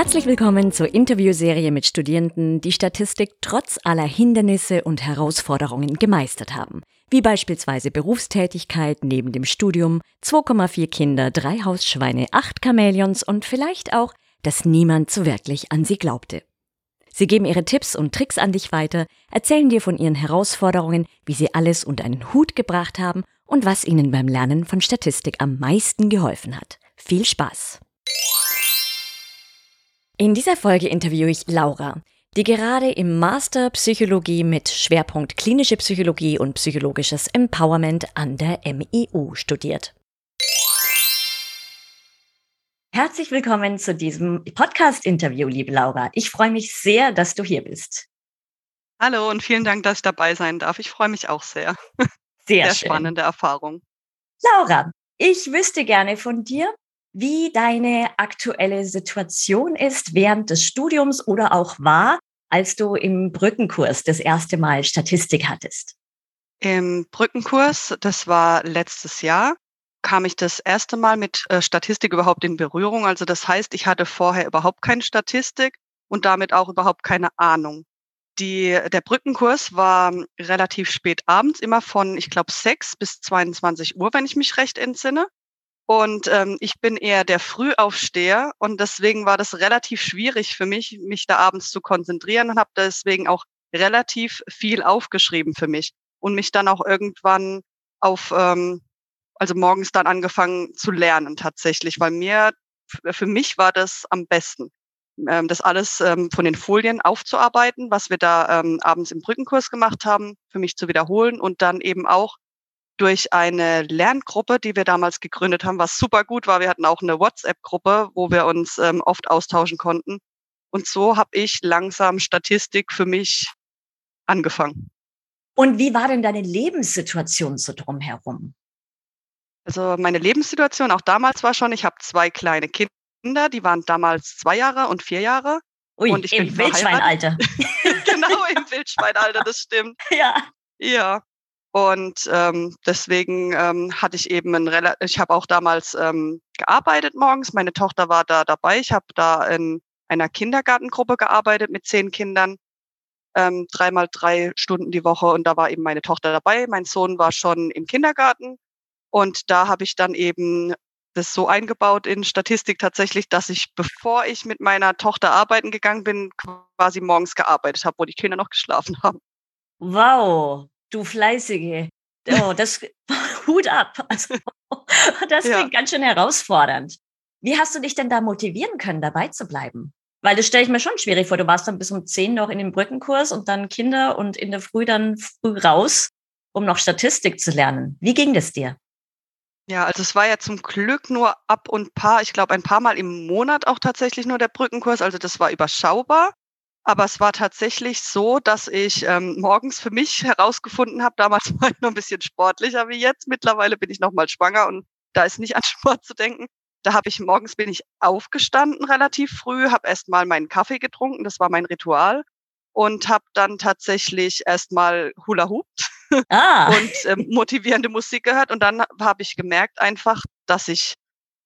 Herzlich willkommen zur Interviewserie mit Studierenden, die Statistik trotz aller Hindernisse und Herausforderungen gemeistert haben. Wie beispielsweise Berufstätigkeit neben dem Studium, 2,4 Kinder, drei Hausschweine, acht Chamäleons und vielleicht auch, dass niemand so wirklich an sie glaubte. Sie geben ihre Tipps und Tricks an dich weiter, erzählen dir von ihren Herausforderungen, wie sie alles unter einen Hut gebracht haben und was ihnen beim Lernen von Statistik am meisten geholfen hat. Viel Spaß! In dieser Folge interviewe ich Laura, die gerade im Master Psychologie mit Schwerpunkt klinische Psychologie und psychologisches Empowerment an der MIU studiert. Herzlich willkommen zu diesem Podcast-Interview, liebe Laura. Ich freue mich sehr, dass du hier bist. Hallo und vielen Dank, dass ich dabei sein darf. Ich freue mich auch sehr. Sehr, sehr spannende Erfahrung. Laura, ich wüsste gerne von dir, wie deine aktuelle Situation ist während des Studiums oder auch war, als du im Brückenkurs das erste Mal Statistik hattest. Im Brückenkurs, das war letztes Jahr, kam ich das erste Mal mit äh, Statistik überhaupt in Berührung. Also das heißt, ich hatte vorher überhaupt keine Statistik und damit auch überhaupt keine Ahnung. Die, der Brückenkurs war relativ spät abends, immer von, ich glaube, 6 bis 22 Uhr, wenn ich mich recht entsinne. Und ähm, ich bin eher der Frühaufsteher und deswegen war das relativ schwierig für mich, mich da abends zu konzentrieren und habe deswegen auch relativ viel aufgeschrieben für mich und mich dann auch irgendwann auf, ähm, also morgens dann angefangen zu lernen tatsächlich, weil mir, für mich war das am besten, ähm, das alles ähm, von den Folien aufzuarbeiten, was wir da ähm, abends im Brückenkurs gemacht haben, für mich zu wiederholen und dann eben auch durch eine Lerngruppe, die wir damals gegründet haben, was super gut war. Wir hatten auch eine WhatsApp-Gruppe, wo wir uns ähm, oft austauschen konnten. Und so habe ich langsam Statistik für mich angefangen. Und wie war denn deine Lebenssituation so drumherum? Also meine Lebenssituation auch damals war schon, ich habe zwei kleine Kinder, die waren damals zwei Jahre und vier Jahre. Ui, und ich im bin Wildschweinalter. genau, im Wildschweinalter, das stimmt. Ja. Ja. Und ähm, deswegen ähm, hatte ich eben ein relativ, ich habe auch damals ähm, gearbeitet morgens. Meine Tochter war da dabei. Ich habe da in einer Kindergartengruppe gearbeitet mit zehn Kindern, ähm, dreimal drei Stunden die Woche. Und da war eben meine Tochter dabei. Mein Sohn war schon im Kindergarten. Und da habe ich dann eben das so eingebaut in Statistik tatsächlich, dass ich, bevor ich mit meiner Tochter arbeiten gegangen bin, quasi morgens gearbeitet habe, wo die Kinder noch geschlafen haben. Wow, du Fleißige. Oh, das Hut ab. Also, das ja. klingt ganz schön herausfordernd. Wie hast du dich denn da motivieren können, dabei zu bleiben? Weil das stelle ich mir schon schwierig vor. Du warst dann bis um zehn noch in dem Brückenkurs und dann Kinder und in der Früh dann früh raus, um noch Statistik zu lernen. Wie ging das dir? Ja, also es war ja zum Glück nur ab und paar, ich glaube ein paar Mal im Monat auch tatsächlich nur der Brückenkurs. Also das war überschaubar. Aber es war tatsächlich so, dass ich ähm, morgens für mich herausgefunden habe, damals war ich noch ein bisschen sportlicher wie jetzt. Mittlerweile bin ich noch mal schwanger und da ist nicht an Sport zu denken. Da habe ich morgens bin ich aufgestanden relativ früh, habe erst mal meinen Kaffee getrunken, das war mein Ritual und habe dann tatsächlich erst mal Hula Hoop ah. und ähm, motivierende Musik gehört und dann habe ich gemerkt einfach, dass ich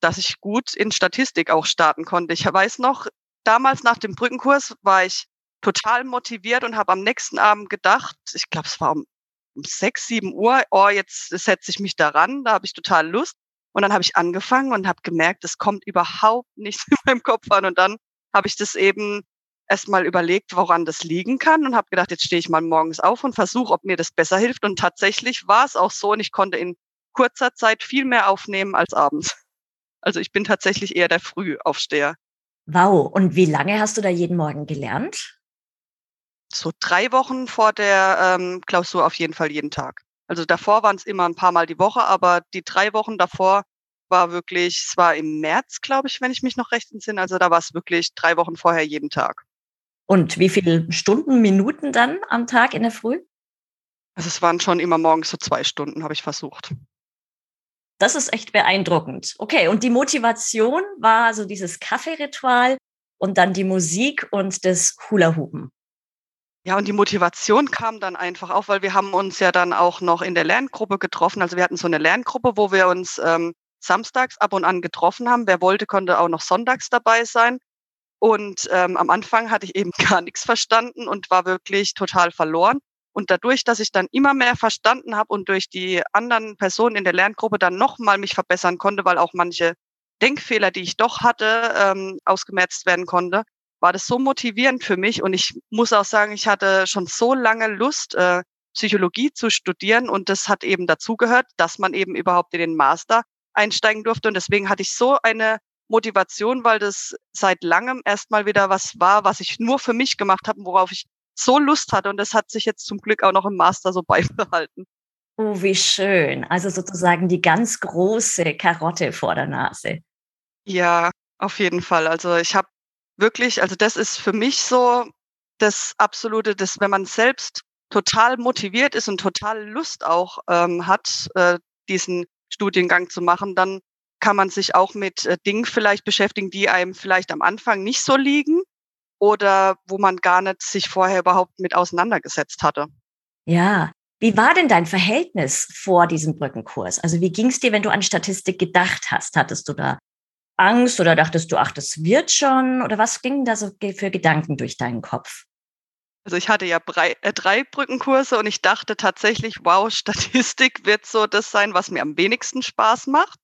dass ich gut in Statistik auch starten konnte. Ich weiß noch, damals nach dem Brückenkurs war ich total motiviert und habe am nächsten Abend gedacht, ich glaube, es war um, sechs, sieben Uhr, oh, jetzt setze ich mich daran, da habe ich total Lust. Und dann habe ich angefangen und habe gemerkt, es kommt überhaupt nichts in meinem Kopf an. Und dann habe ich das eben erstmal überlegt, woran das liegen kann und habe gedacht, jetzt stehe ich mal morgens auf und versuche, ob mir das besser hilft. Und tatsächlich war es auch so und ich konnte in kurzer Zeit viel mehr aufnehmen als abends. Also ich bin tatsächlich eher der Frühaufsteher. Wow. Und wie lange hast du da jeden Morgen gelernt? So drei Wochen vor der ähm, Klausur auf jeden Fall jeden Tag. Also davor waren es immer ein paar Mal die Woche, aber die drei Wochen davor war wirklich, es war im März, glaube ich, wenn ich mich noch recht entsinne. Also da war es wirklich drei Wochen vorher jeden Tag. Und wie viele Stunden, Minuten dann am Tag in der Früh? Also es waren schon immer morgens so zwei Stunden, habe ich versucht. Das ist echt beeindruckend. Okay, und die Motivation war so dieses Kaffeeritual und dann die Musik und das Hula-Hupen. Ja, und die Motivation kam dann einfach auf, weil wir haben uns ja dann auch noch in der Lerngruppe getroffen. Also wir hatten so eine Lerngruppe, wo wir uns ähm, samstags ab und an getroffen haben. Wer wollte, konnte auch noch sonntags dabei sein. Und ähm, am Anfang hatte ich eben gar nichts verstanden und war wirklich total verloren. Und dadurch, dass ich dann immer mehr verstanden habe und durch die anderen Personen in der Lerngruppe dann nochmal mich verbessern konnte, weil auch manche Denkfehler, die ich doch hatte, ähm, ausgemerzt werden konnte, war das so motivierend für mich. Und ich muss auch sagen, ich hatte schon so lange Lust, äh, Psychologie zu studieren. Und das hat eben dazugehört, dass man eben überhaupt in den Master einsteigen durfte. Und deswegen hatte ich so eine Motivation, weil das seit langem erstmal wieder was war, was ich nur für mich gemacht habe, worauf ich so Lust hatte und das hat sich jetzt zum Glück auch noch im Master so beibehalten. Oh, wie schön. Also sozusagen die ganz große Karotte vor der Nase. Ja, auf jeden Fall. Also ich habe wirklich, also das ist für mich so das absolute, das, wenn man selbst total motiviert ist und total Lust auch ähm, hat, äh, diesen Studiengang zu machen, dann kann man sich auch mit äh, Dingen vielleicht beschäftigen, die einem vielleicht am Anfang nicht so liegen oder wo man gar nicht sich vorher überhaupt mit auseinandergesetzt hatte. Ja. Wie war denn dein Verhältnis vor diesem Brückenkurs? Also wie ging es dir, wenn du an Statistik gedacht hast? Hattest du da Angst oder dachtest du, ach, das wird schon? Oder was gingen da so für Gedanken durch deinen Kopf? Also ich hatte ja drei, äh, drei Brückenkurse und ich dachte tatsächlich, wow, Statistik wird so das sein, was mir am wenigsten Spaß macht.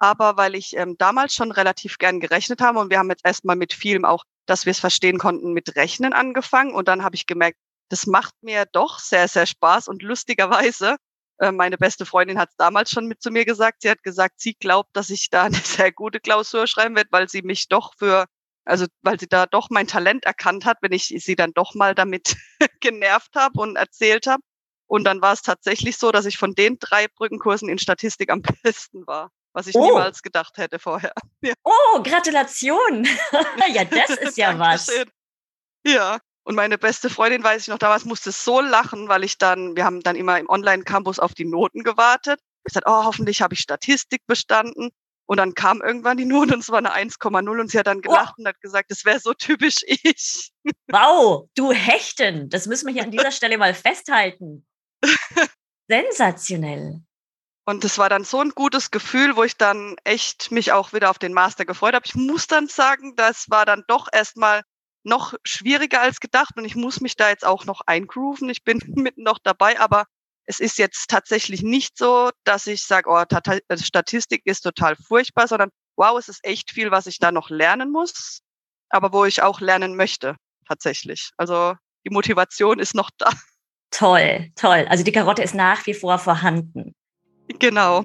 Aber weil ich ähm, damals schon relativ gern gerechnet habe und wir haben jetzt erstmal mit vielem auch dass wir es verstehen konnten, mit Rechnen angefangen. Und dann habe ich gemerkt, das macht mir doch sehr, sehr Spaß. Und lustigerweise, äh, meine beste Freundin hat es damals schon mit zu mir gesagt. Sie hat gesagt, sie glaubt, dass ich da eine sehr gute Klausur schreiben werde, weil sie mich doch für, also weil sie da doch mein Talent erkannt hat, wenn ich sie dann doch mal damit genervt habe und erzählt habe. Und dann war es tatsächlich so, dass ich von den drei Brückenkursen in Statistik am besten war was ich oh. niemals gedacht hätte vorher. Ja. Oh, Gratulation! ja, das ist ja was. Ja, und meine beste Freundin, weiß ich noch, damals musste so lachen, weil ich dann, wir haben dann immer im Online-Campus auf die Noten gewartet. Ich sagte, oh, hoffentlich habe ich Statistik bestanden. Und dann kam irgendwann die Note und es war eine 1,0 und sie hat dann gelacht oh. und hat gesagt, das wäre so typisch ich. Wow, du Hechten, das müssen wir hier an dieser Stelle mal festhalten. Sensationell. Und das war dann so ein gutes Gefühl, wo ich dann echt mich auch wieder auf den Master gefreut habe. Ich muss dann sagen, das war dann doch erstmal noch schwieriger als gedacht und ich muss mich da jetzt auch noch eingrooven. Ich bin mitten noch dabei, aber es ist jetzt tatsächlich nicht so, dass ich sage, oh, also Statistik ist total furchtbar, sondern wow, es ist echt viel, was ich da noch lernen muss, aber wo ich auch lernen möchte, tatsächlich. Also die Motivation ist noch da. Toll, toll. Also die Karotte ist nach wie vor vorhanden. Genau.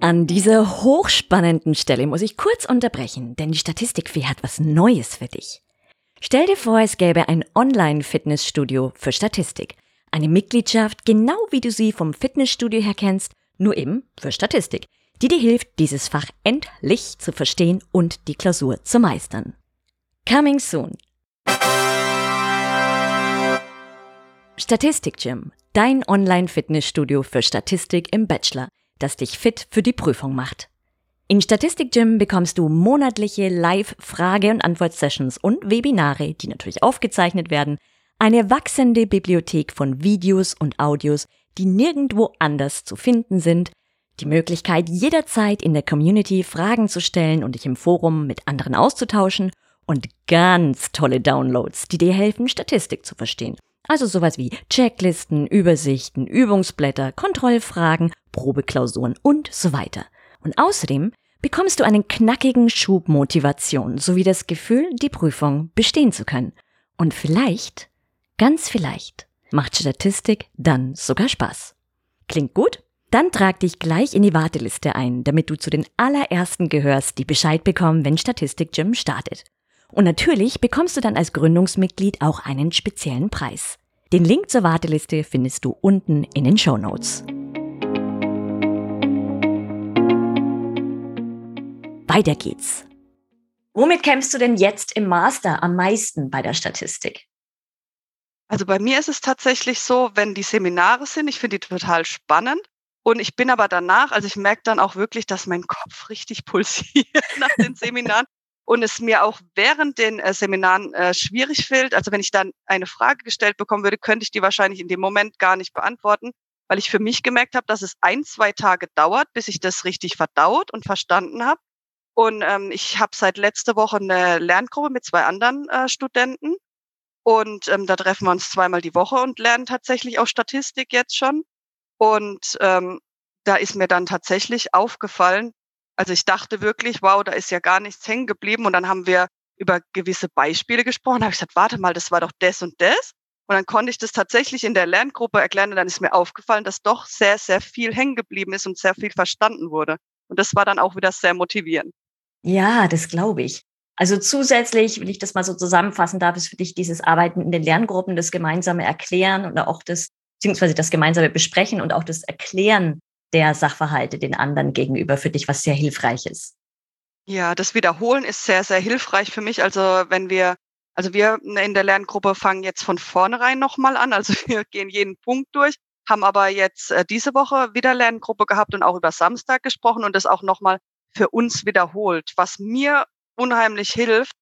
An dieser hochspannenden Stelle muss ich kurz unterbrechen, denn die Statistikfee hat was Neues für dich. Stell dir vor, es gäbe ein Online-Fitnessstudio für Statistik. Eine Mitgliedschaft, genau wie du sie vom Fitnessstudio her kennst, nur eben für Statistik, die dir hilft, dieses Fach endlich zu verstehen und die Klausur zu meistern. Coming soon. Statistik Gym, dein Online-Fitnessstudio für Statistik im Bachelor, das dich fit für die Prüfung macht. In Statistik Gym bekommst du monatliche Live-Frage- und Antwort-Sessions und Webinare, die natürlich aufgezeichnet werden, eine wachsende Bibliothek von Videos und Audios, die nirgendwo anders zu finden sind, die Möglichkeit jederzeit in der Community Fragen zu stellen und dich im Forum mit anderen auszutauschen. Und ganz tolle Downloads, die dir helfen, Statistik zu verstehen also sowas wie Checklisten, Übersichten, Übungsblätter, Kontrollfragen, Probeklausuren und so weiter. Und außerdem bekommst du einen knackigen Schub Motivation sowie das Gefühl, die Prüfung bestehen zu können. Und vielleicht, ganz vielleicht, macht Statistik dann sogar Spaß. Klingt gut? Dann trag dich gleich in die Warteliste ein, damit du zu den allerersten gehörst, die Bescheid bekommen, wenn Statistik Gym startet. Und natürlich bekommst du dann als Gründungsmitglied auch einen speziellen Preis. Den Link zur Warteliste findest du unten in den Show Notes. Weiter geht's. Womit kämpfst du denn jetzt im Master am meisten bei der Statistik? Also bei mir ist es tatsächlich so, wenn die Seminare sind, ich finde die total spannend. Und ich bin aber danach, also ich merke dann auch wirklich, dass mein Kopf richtig pulsiert nach den Seminaren und es mir auch während den äh, Seminaren äh, schwierig fällt. Also wenn ich dann eine Frage gestellt bekommen würde, könnte ich die wahrscheinlich in dem Moment gar nicht beantworten, weil ich für mich gemerkt habe, dass es ein, zwei Tage dauert, bis ich das richtig verdaut und verstanden habe. Und ähm, ich habe seit letzter Woche eine Lerngruppe mit zwei anderen äh, Studenten. Und ähm, da treffen wir uns zweimal die Woche und lernen tatsächlich auch Statistik jetzt schon. Und ähm, da ist mir dann tatsächlich aufgefallen, also ich dachte wirklich, wow, da ist ja gar nichts hängen geblieben. Und dann haben wir über gewisse Beispiele gesprochen. Da habe ich gesagt, warte mal, das war doch das und das. Und dann konnte ich das tatsächlich in der Lerngruppe erklären. Und dann ist mir aufgefallen, dass doch sehr, sehr viel hängen geblieben ist und sehr viel verstanden wurde. Und das war dann auch wieder sehr motivierend. Ja, das glaube ich. Also zusätzlich, wenn ich das mal so zusammenfassen darf, ist für dich dieses Arbeiten in den Lerngruppen, das gemeinsame Erklären oder auch das, beziehungsweise das gemeinsame Besprechen und auch das Erklären der Sachverhalte den anderen gegenüber für dich was sehr hilfreich ist. Ja, das Wiederholen ist sehr, sehr hilfreich für mich. Also wenn wir, also wir in der Lerngruppe fangen jetzt von vornherein nochmal an. Also wir gehen jeden Punkt durch, haben aber jetzt äh, diese Woche wieder Lerngruppe gehabt und auch über Samstag gesprochen und das auch nochmal für uns wiederholt. Was mir unheimlich hilft,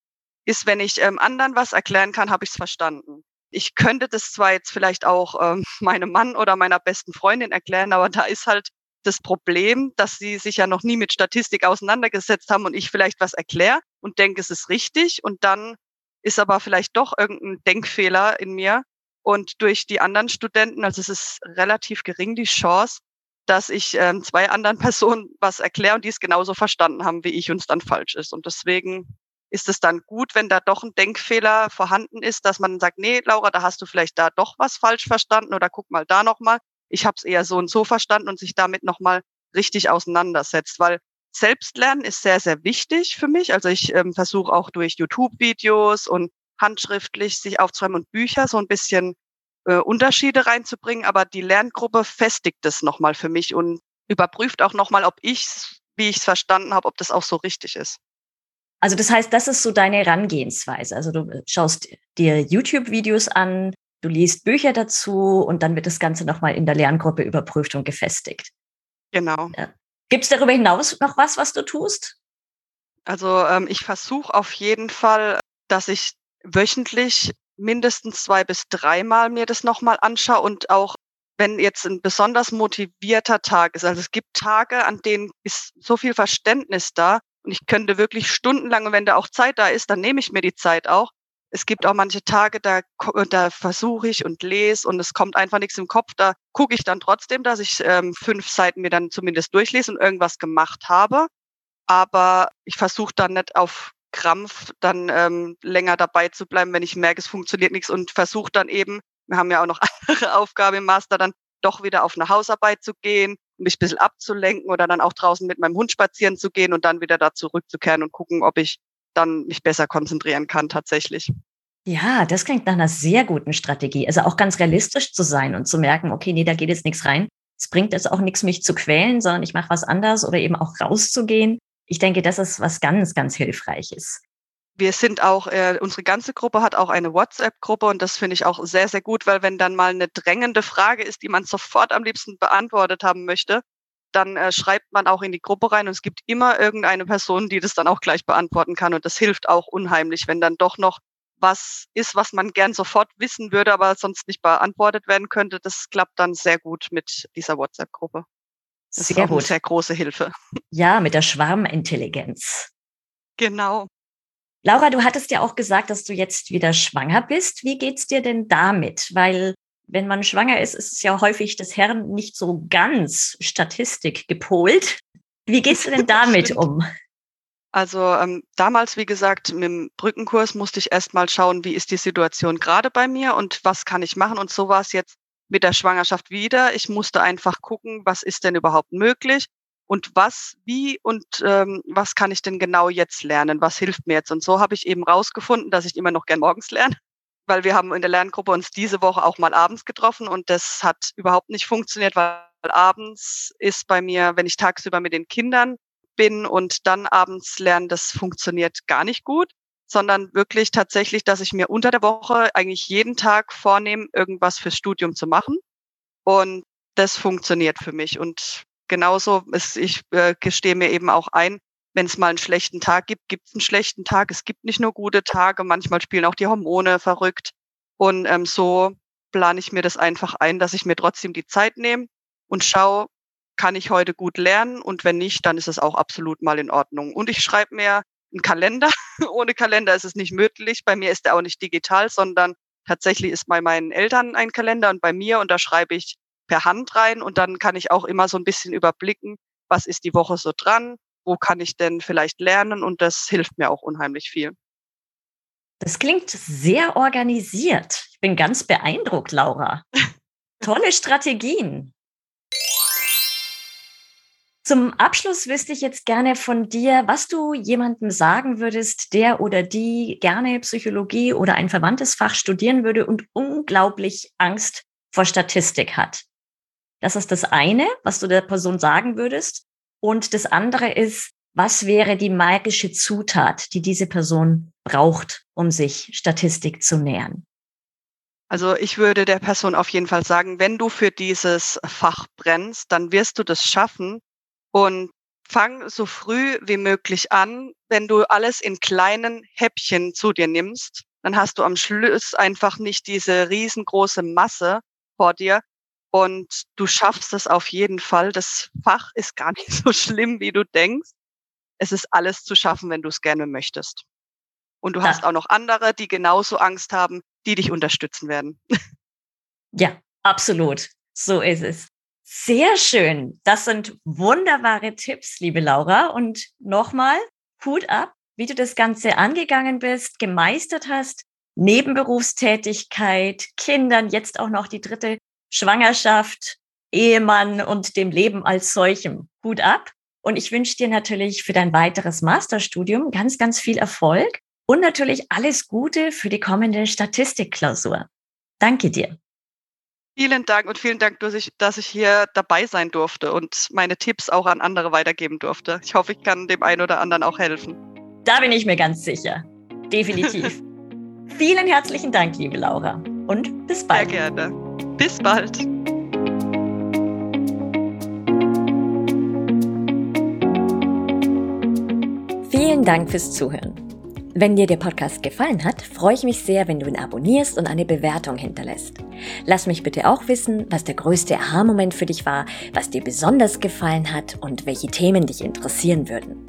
ist, wenn ich ähm, anderen was erklären kann, habe ich es verstanden. Ich könnte das zwar jetzt vielleicht auch ähm, meinem Mann oder meiner besten Freundin erklären, aber da ist halt das Problem, dass sie sich ja noch nie mit Statistik auseinandergesetzt haben und ich vielleicht was erkläre und denke, es ist richtig und dann ist aber vielleicht doch irgendein Denkfehler in mir und durch die anderen Studenten, also es ist relativ gering die Chance, dass ich ähm, zwei anderen Personen was erkläre und die es genauso verstanden haben wie ich und es dann falsch ist. Und deswegen ist es dann gut, wenn da doch ein Denkfehler vorhanden ist, dass man sagt, nee, Laura, da hast du vielleicht da doch was falsch verstanden oder guck mal da nochmal. Ich habe es eher so und so verstanden und sich damit nochmal richtig auseinandersetzt, weil Selbstlernen ist sehr, sehr wichtig für mich. Also ich ähm, versuche auch durch YouTube-Videos und handschriftlich sich aufzuräumen und Bücher so ein bisschen äh, Unterschiede reinzubringen, aber die Lerngruppe festigt es nochmal für mich und überprüft auch nochmal, ob ich, wie ich es verstanden habe, ob das auch so richtig ist. Also das heißt, das ist so deine Herangehensweise. Also du schaust dir YouTube-Videos an, du liest Bücher dazu und dann wird das Ganze nochmal in der Lerngruppe überprüft und gefestigt. Genau. Ja. Gibt es darüber hinaus noch was, was du tust? Also ähm, ich versuche auf jeden Fall, dass ich wöchentlich mindestens zwei bis dreimal mir das nochmal anschaue und auch wenn jetzt ein besonders motivierter Tag ist. Also es gibt Tage, an denen ist so viel Verständnis da und ich könnte wirklich stundenlang, und wenn da auch Zeit da ist, dann nehme ich mir die Zeit auch. Es gibt auch manche Tage, da, da versuche ich und lese und es kommt einfach nichts im Kopf. Da gucke ich dann trotzdem, dass ich ähm, fünf Seiten mir dann zumindest durchlese und irgendwas gemacht habe. Aber ich versuche dann nicht auf Krampf dann ähm, länger dabei zu bleiben, wenn ich merke, es funktioniert nichts und versuche dann eben, wir haben ja auch noch andere Aufgaben im Master, dann doch wieder auf eine Hausarbeit zu gehen, mich ein bisschen abzulenken oder dann auch draußen mit meinem Hund spazieren zu gehen und dann wieder da zurückzukehren und gucken, ob ich dann mich besser konzentrieren kann tatsächlich. Ja, das klingt nach einer sehr guten Strategie. Also auch ganz realistisch zu sein und zu merken, okay, nee, da geht jetzt nichts rein. Es bringt jetzt auch nichts, mich zu quälen, sondern ich mache was anderes oder eben auch rauszugehen ich denke, das ist was ganz, ganz Hilfreiches. Wir sind auch, äh, unsere ganze Gruppe hat auch eine WhatsApp-Gruppe und das finde ich auch sehr, sehr gut, weil wenn dann mal eine drängende Frage ist, die man sofort am liebsten beantwortet haben möchte, dann äh, schreibt man auch in die Gruppe rein und es gibt immer irgendeine Person, die das dann auch gleich beantworten kann und das hilft auch unheimlich, wenn dann doch noch was ist, was man gern sofort wissen würde, aber sonst nicht beantwortet werden könnte. Das klappt dann sehr gut mit dieser WhatsApp-Gruppe. Das sehr ist auch gut. eine sehr große Hilfe. Ja, mit der Schwarmintelligenz. Genau. Laura, du hattest ja auch gesagt, dass du jetzt wieder schwanger bist. Wie geht's dir denn damit? Weil wenn man schwanger ist, ist es ja häufig des Herrn nicht so ganz Statistik gepolt. Wie gehst du denn damit um? Also ähm, damals, wie gesagt, mit dem Brückenkurs musste ich erst mal schauen, wie ist die Situation gerade bei mir und was kann ich machen. Und so war es jetzt mit der Schwangerschaft wieder. Ich musste einfach gucken, was ist denn überhaupt möglich und was, wie und ähm, was kann ich denn genau jetzt lernen? Was hilft mir jetzt? Und so habe ich eben rausgefunden, dass ich immer noch gern morgens lerne, weil wir haben in der Lerngruppe uns diese Woche auch mal abends getroffen und das hat überhaupt nicht funktioniert, weil abends ist bei mir, wenn ich tagsüber mit den Kindern bin und dann abends lernen, das funktioniert gar nicht gut, sondern wirklich tatsächlich, dass ich mir unter der Woche eigentlich jeden Tag vornehme, irgendwas fürs Studium zu machen. Und das funktioniert für mich. Und genauso ist, ich äh, gestehe mir eben auch ein, wenn es mal einen schlechten Tag gibt, gibt es einen schlechten Tag. Es gibt nicht nur gute Tage, manchmal spielen auch die Hormone verrückt. Und ähm, so plane ich mir das einfach ein, dass ich mir trotzdem die Zeit nehme und schaue, kann ich heute gut lernen und wenn nicht, dann ist es auch absolut mal in Ordnung. Und ich schreibe mir einen Kalender. Ohne Kalender ist es nicht möglich. Bei mir ist er auch nicht digital, sondern tatsächlich ist bei meinen Eltern ein Kalender und bei mir und da schreibe ich per Hand rein und dann kann ich auch immer so ein bisschen überblicken, was ist die Woche so dran, wo kann ich denn vielleicht lernen und das hilft mir auch unheimlich viel. Das klingt sehr organisiert. Ich bin ganz beeindruckt, Laura. Tolle Strategien. Zum Abschluss wüsste ich jetzt gerne von dir, was du jemandem sagen würdest, der oder die gerne Psychologie oder ein verwandtes Fach studieren würde und unglaublich Angst vor Statistik hat. Das ist das eine, was du der Person sagen würdest. Und das andere ist, was wäre die magische Zutat, die diese Person braucht, um sich Statistik zu nähern? Also ich würde der Person auf jeden Fall sagen, wenn du für dieses Fach brennst, dann wirst du das schaffen und fang so früh wie möglich an. Wenn du alles in kleinen Häppchen zu dir nimmst, dann hast du am Schluss einfach nicht diese riesengroße Masse vor dir, und du schaffst es auf jeden Fall. Das Fach ist gar nicht so schlimm, wie du denkst es ist alles zu schaffen, wenn du es gerne möchtest. Und du ja. hast auch noch andere, die genauso Angst haben, die dich unterstützen werden. Ja, absolut. So ist es. Sehr schön. Das sind wunderbare Tipps, liebe Laura. Und nochmal, Hut ab, wie du das Ganze angegangen bist, gemeistert hast. Nebenberufstätigkeit, Kindern, jetzt auch noch die dritte Schwangerschaft, Ehemann und dem Leben als solchem. Hut ab. Und ich wünsche dir natürlich für dein weiteres Masterstudium ganz, ganz viel Erfolg und natürlich alles Gute für die kommende Statistikklausur. Danke dir. Vielen Dank und vielen Dank, dass ich, dass ich hier dabei sein durfte und meine Tipps auch an andere weitergeben durfte. Ich hoffe, ich kann dem einen oder anderen auch helfen. Da bin ich mir ganz sicher. Definitiv. Vielen herzlichen Dank, liebe Laura. Und bis bald. Sehr gerne. Bis bald. Vielen Dank fürs Zuhören. Wenn dir der Podcast gefallen hat, freue ich mich sehr, wenn du ihn abonnierst und eine Bewertung hinterlässt. Lass mich bitte auch wissen, was der größte Aha-Moment für dich war, was dir besonders gefallen hat und welche Themen dich interessieren würden.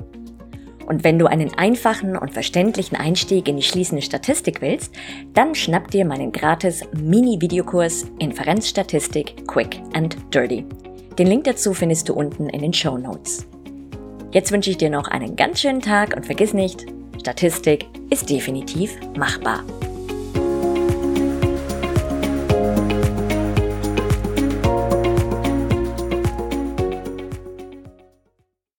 Und wenn du einen einfachen und verständlichen Einstieg in die schließende Statistik willst, dann schnapp dir meinen gratis Mini-Videokurs Inferenzstatistik Quick and Dirty. Den Link dazu findest du unten in den Show Notes. Jetzt wünsche ich dir noch einen ganz schönen Tag und vergiss nicht, Statistik ist definitiv machbar.